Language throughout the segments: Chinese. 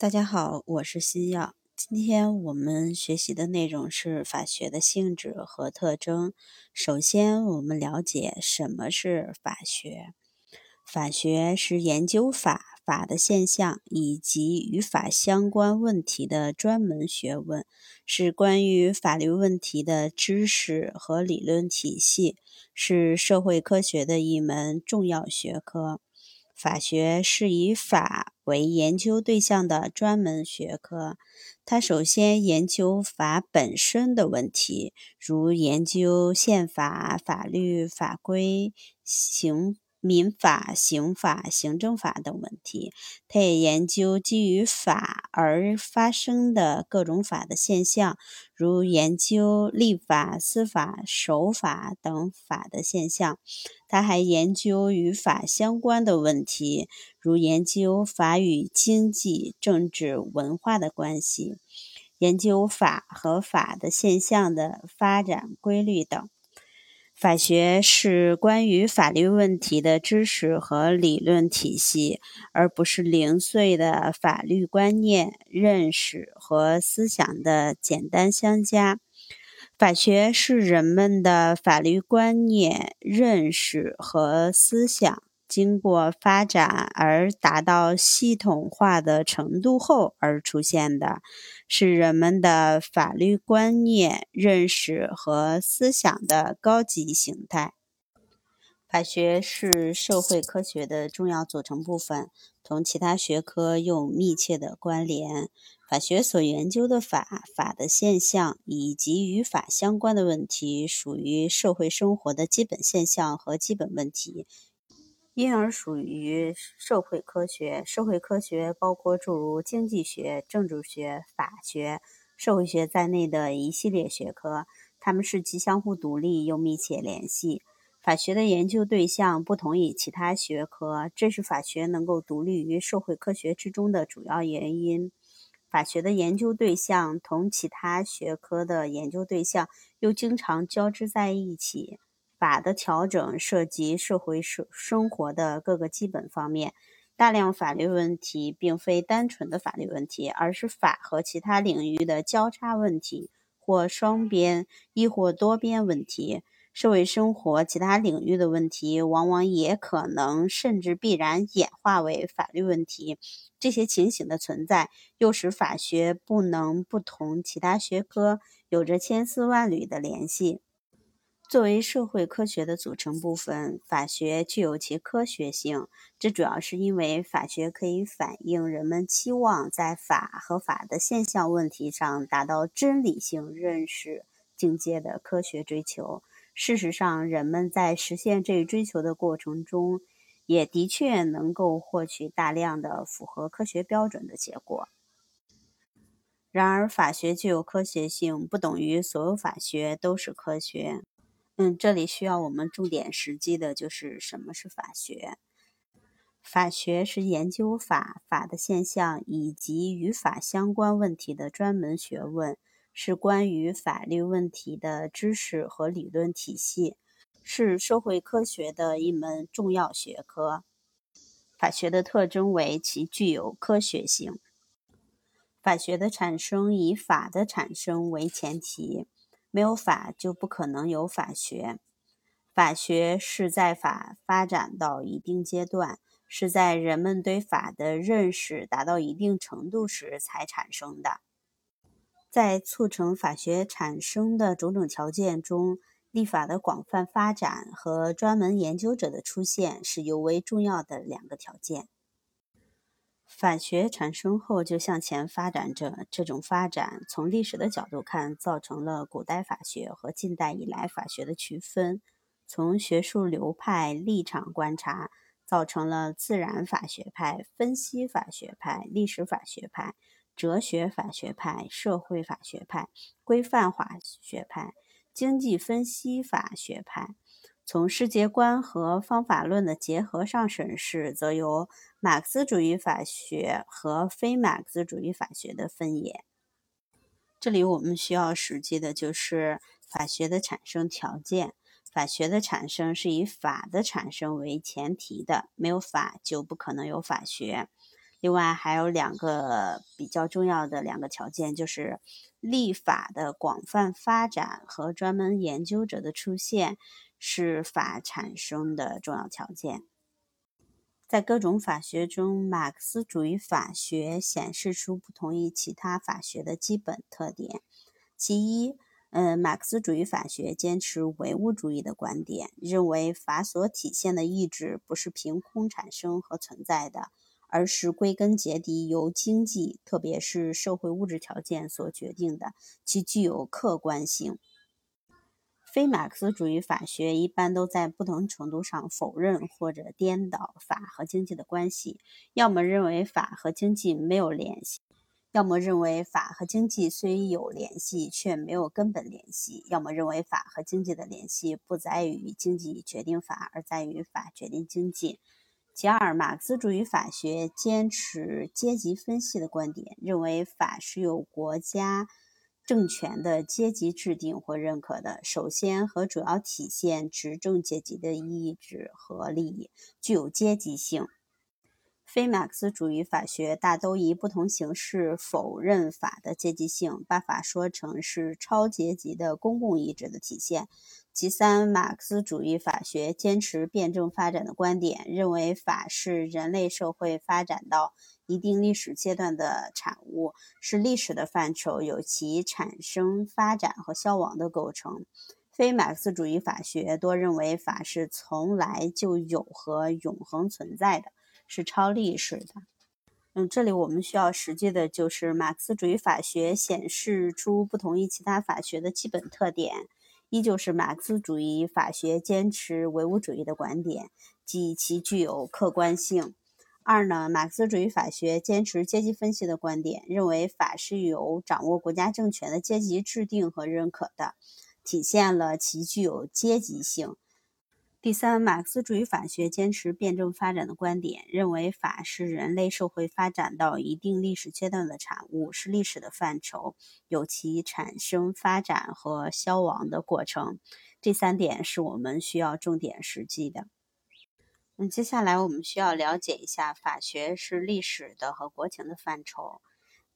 大家好，我是新药。今天我们学习的内容是法学的性质和特征。首先，我们了解什么是法学。法学是研究法、法的现象以及与法相关问题的专门学问，是关于法律问题的知识和理论体系，是社会科学的一门重要学科。法学是以法为研究对象的专门学科，它首先研究法本身的问题，如研究宪法、法律法规、刑。民法、刑法、行政法等问题，他也研究基于法而发生的各种法的现象，如研究立法、司法、守法等法的现象。他还研究与法相关的问题，如研究法与经济、政治、文化的关系，研究法和法的现象的发展规律等。法学是关于法律问题的知识和理论体系，而不是零碎的法律观念、认识和思想的简单相加。法学是人们的法律观念、认识和思想。经过发展而达到系统化的程度后而出现的，是人们的法律观念、认识和思想的高级形态。法学是社会科学的重要组成部分，同其他学科有密切的关联。法学所研究的法、法的现象以及与法相关的问题，属于社会生活的基本现象和基本问题。因而属于社会科学。社会科学包括诸如经济学、政治学、法学、社会学在内的一系列学科，它们是既相互独立又密切联系。法学的研究对象不同于其他学科，这是法学能够独立于社会科学之中的主要原因。法学的研究对象同其他学科的研究对象又经常交织在一起。法的调整涉及社会生生活的各个基本方面，大量法律问题并非单纯的法律问题，而是法和其他领域的交叉问题，或双边亦或多边问题。社会生活其他领域的问题，往往也可能甚至必然演化为法律问题。这些情形的存在，又使法学不能不同其他学科有着千丝万缕的联系。作为社会科学的组成部分，法学具有其科学性。这主要是因为法学可以反映人们期望在法和法的现象问题上达到真理性认识境界的科学追求。事实上，人们在实现这一追求的过程中，也的确能够获取大量的符合科学标准的结果。然而，法学具有科学性，不等于所有法学都是科学。嗯，这里需要我们重点实际的就是什么是法学。法学是研究法、法的现象以及与法相关问题的专门学问，是关于法律问题的知识和理论体系，是社会科学的一门重要学科。法学的特征为其具有科学性。法学的产生以法的产生为前提。没有法，就不可能有法学。法学是在法发展到一定阶段，是在人们对法的认识达到一定程度时才产生的。在促成法学产生的种种条件中，立法的广泛发展和专门研究者的出现是尤为重要的两个条件。法学产生后就向前发展着，这种发展从历史的角度看，造成了古代法学和近代以来法学的区分；从学术流派立场观察，造成了自然法学派、分析法学派、历史法学派、哲学法学派、社会法学派、规范法学派、经济分析法学派。从世界观和方法论的结合上审视，则有马克思主义法学和非马克思主义法学的分野。这里我们需要实际的就是法学的产生条件。法学的产生是以法的产生为前提的，没有法就不可能有法学。另外还有两个比较重要的两个条件，就是立法的广泛发展和专门研究者的出现是法产生的重要条件。在各种法学中，马克思主义法学显示出不同于其他法学的基本特点。其一，嗯，马克思主义法学坚持唯物主义的观点，认为法所体现的意志不是凭空产生和存在的，而是归根结底由经济，特别是社会物质条件所决定的，其具有客观性。非马克思主义法学一般都在不同程度上否认或者颠倒法和经济的关系，要么认为法和经济没有联系，要么认为法和经济虽有联系却没有根本联系，要么认为法和经济的联系不在于经济决定法，而在于法决定经济。其二，马克思主义法学坚持阶级分析的观点，认为法是由国家。政权的阶级制定或认可的，首先和主要体现执政阶级的意志和利益，具有阶级性。非马克思主义法学大都以不同形式否认法的阶级性，把法说成是超阶级的公共意志的体现。其三，马克思主义法学坚持辩证发展的观点，认为法是人类社会发展到。一定历史阶段的产物是历史的范畴，有其产生、发展和消亡的构成。非马克思主义法学多认为法是从来就有和永恒存在的，是超历史的。嗯，这里我们需要实际的就是马克思主义法学显示出不同于其他法学的基本特点：一就是马克思主义法学坚持唯物主义的观点，即其具有客观性。二呢，马克思主义法学坚持阶级分析的观点，认为法是由掌握国家政权的阶级制定和认可的，体现了其具有阶级性。第三，马克思主义法学坚持辩证发展的观点，认为法是人类社会发展到一定历史阶段的产物，是历史的范畴，有其产生、发展和消亡的过程。这三点是我们需要重点实际的。嗯，接下来我们需要了解一下，法学是历史的和国情的范畴。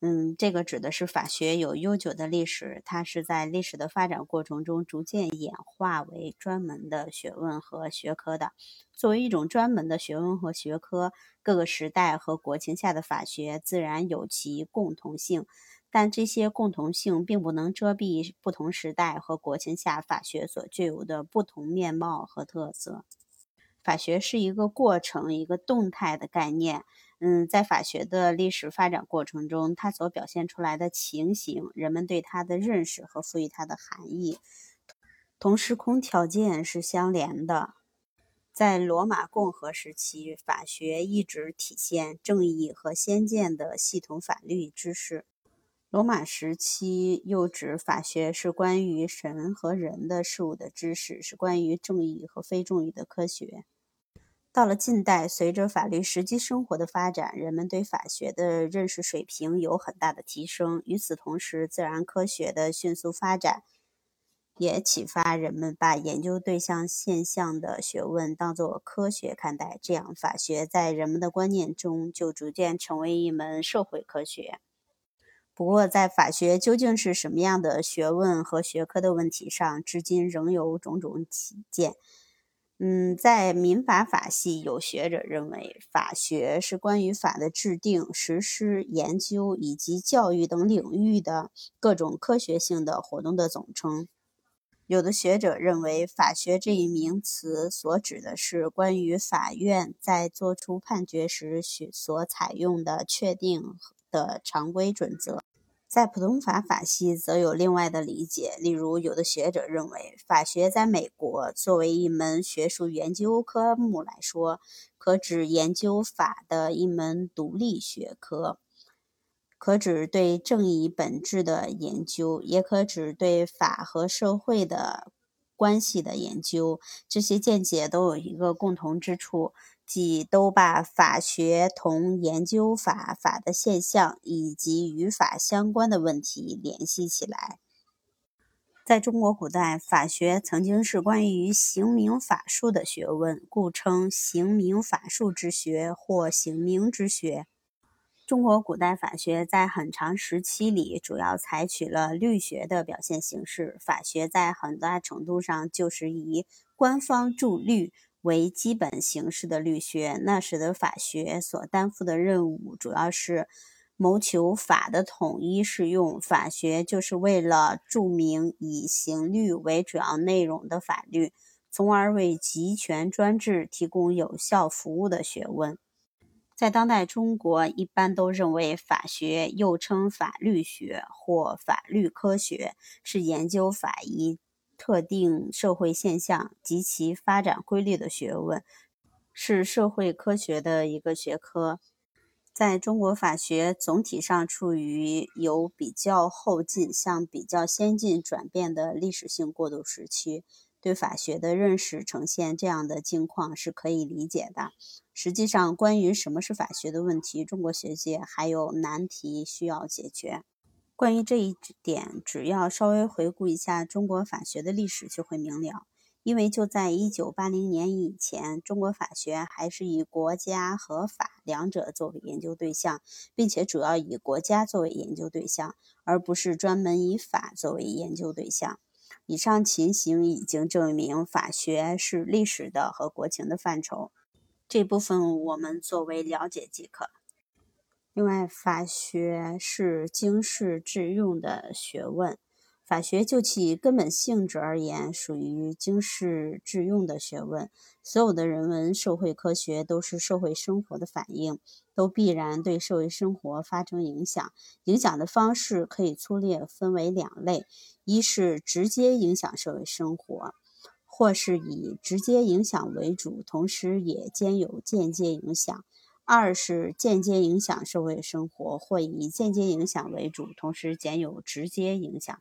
嗯，这个指的是法学有悠久的历史，它是在历史的发展过程中逐渐演化为专门的学问和学科的。作为一种专门的学问和学科，各个时代和国情下的法学自然有其共同性，但这些共同性并不能遮蔽不同时代和国情下法学所具有的不同面貌和特色。法学是一个过程，一个动态的概念。嗯，在法学的历史发展过程中，它所表现出来的情形，人们对它的认识和赋予它的含义，同时空条件是相连的。在罗马共和时期，法学一直体现正义和先见的系统法律知识。罗马时期又指法学是关于神和人的事物的知识，是关于正义和非正义的科学。到了近代，随着法律实际生活的发展，人们对法学的认识水平有很大的提升。与此同时，自然科学的迅速发展也启发人们把研究对象现象的学问当作科学看待。这样，法学在人们的观念中就逐渐成为一门社会科学。不过，在法学究竟是什么样的学问和学科的问题上，至今仍有种种起见。嗯，在民法法系，有学者认为，法学是关于法的制定、实施、研究以及教育等领域的各种科学性的活动的总称。有的学者认为，法学这一名词所指的是关于法院在作出判决时所采用的确定的常规准则。在普通法法系则有另外的理解，例如，有的学者认为，法学在美国作为一门学术研究科目来说，可指研究法的一门独立学科，可指对正义本质的研究，也可指对法和社会的关系的研究。这些见解都有一个共同之处。即都把法学同研究法、法的现象以及与法相关的问题联系起来。在中国古代，法学曾经是关于刑名法术的学问，故称刑名法术之学或刑名之学。中国古代法学在很长时期里，主要采取了律学的表现形式。法学在很大程度上就是以官方著律为基本形式的律学，那使得法学所担负的任务主要是谋求法的统一适用。法学就是为了注明以刑律为主要内容的法律，从而为集权专制提供有效服务的学问。在当代中国，一般都认为法学又称法律学或法律科学，是研究法医特定社会现象及其发展规律的学问，是社会科学的一个学科。在中国，法学总体上处于由比较后进向比较先进转变的历史性过渡时期。对法学的认识呈现这样的境况是可以理解的。实际上，关于什么是法学的问题，中国学界还有难题需要解决。关于这一点，只要稍微回顾一下中国法学的历史就会明了。因为就在1980年以前，中国法学还是以国家和法两者作为研究对象，并且主要以国家作为研究对象，而不是专门以法作为研究对象。以上情形已经证明，法学是历史的和国情的范畴。这部分我们作为了解即可。另外，法学是经世致用的学问。法学就其根本性质而言，属于经世致用的学问。所有的人文社会科学都是社会生活的反应，都必然对社会生活发生影响。影响的方式可以粗略分为两类：一是直接影响社会生活，或是以直接影响为主，同时也兼有间接影响；二是间接影响社会生活，或以间接影响为主，同时兼有直接影响。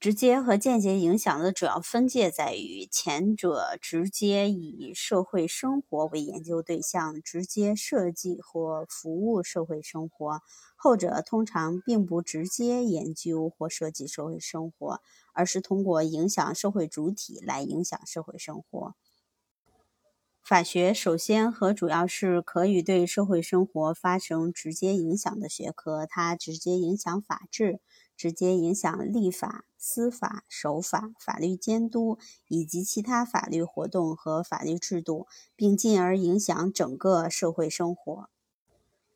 直接和间接影响的主要分界在于，前者直接以社会生活为研究对象，直接设计或服务社会生活；后者通常并不直接研究或设计社会生活，而是通过影响社会主体来影响社会生活。法学首先和主要是可以对社会生活发生直接影响的学科，它直接影响法治。直接影响立法、司法、守法、法律监督以及其他法律活动和法律制度，并进而影响整个社会生活。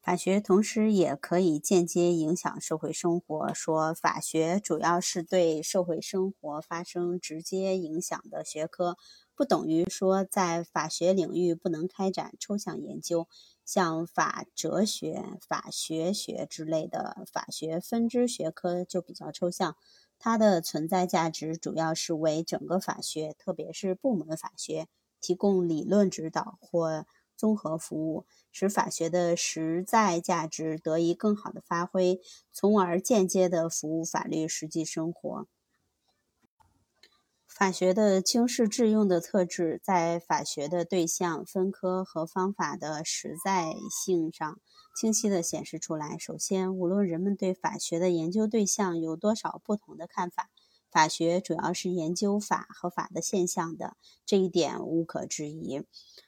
法学同时也可以间接影响社会生活。说法学主要是对社会生活发生直接影响的学科，不等于说在法学领域不能开展抽象研究。像法哲学、法学学之类的法学分支学科就比较抽象，它的存在价值主要是为整个法学，特别是部门法学提供理论指导或综合服务，使法学的实在价值得以更好的发挥，从而间接的服务法律实际生活。法学的经世致用的特质，在法学的对象、分科和方法的实在性上清晰地显示出来。首先，无论人们对法学的研究对象有多少不同的看法，法学主要是研究法和法的现象的，这一点无可置疑。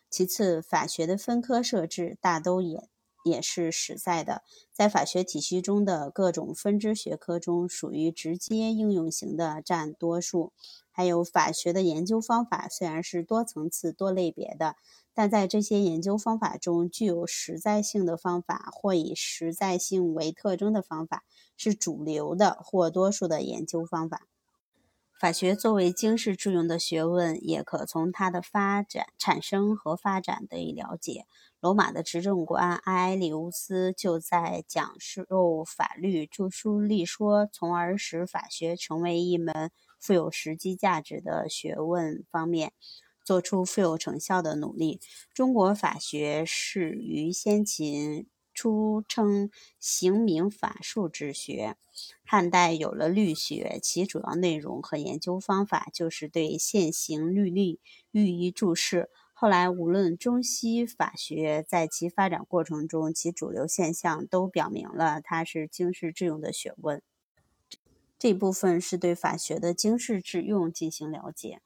其次，法学的分科设置大都也也是实在的，在法学体系中的各种分支学科中，属于直接应用型的占多数。还有法学的研究方法虽然是多层次、多类别的，但在这些研究方法中，具有实在性的方法或以实在性为特征的方法是主流的或多数的研究方法。法学作为经世致用的学问，也可从它的发展、产生和发展得以了解。罗马的执政官埃埃利乌斯就在讲授法律、著书立说，从而使法学成为一门。富有实际价值的学问方面，做出富有成效的努力。中国法学始于先秦，初称刑名法术之学。汉代有了律学，其主要内容和研究方法就是对现行律例予以注释。后来，无论中西法学在其发展过程中，其主流现象都表明了它是经世致用的学问。这部分是对法学的经世致用进行了解。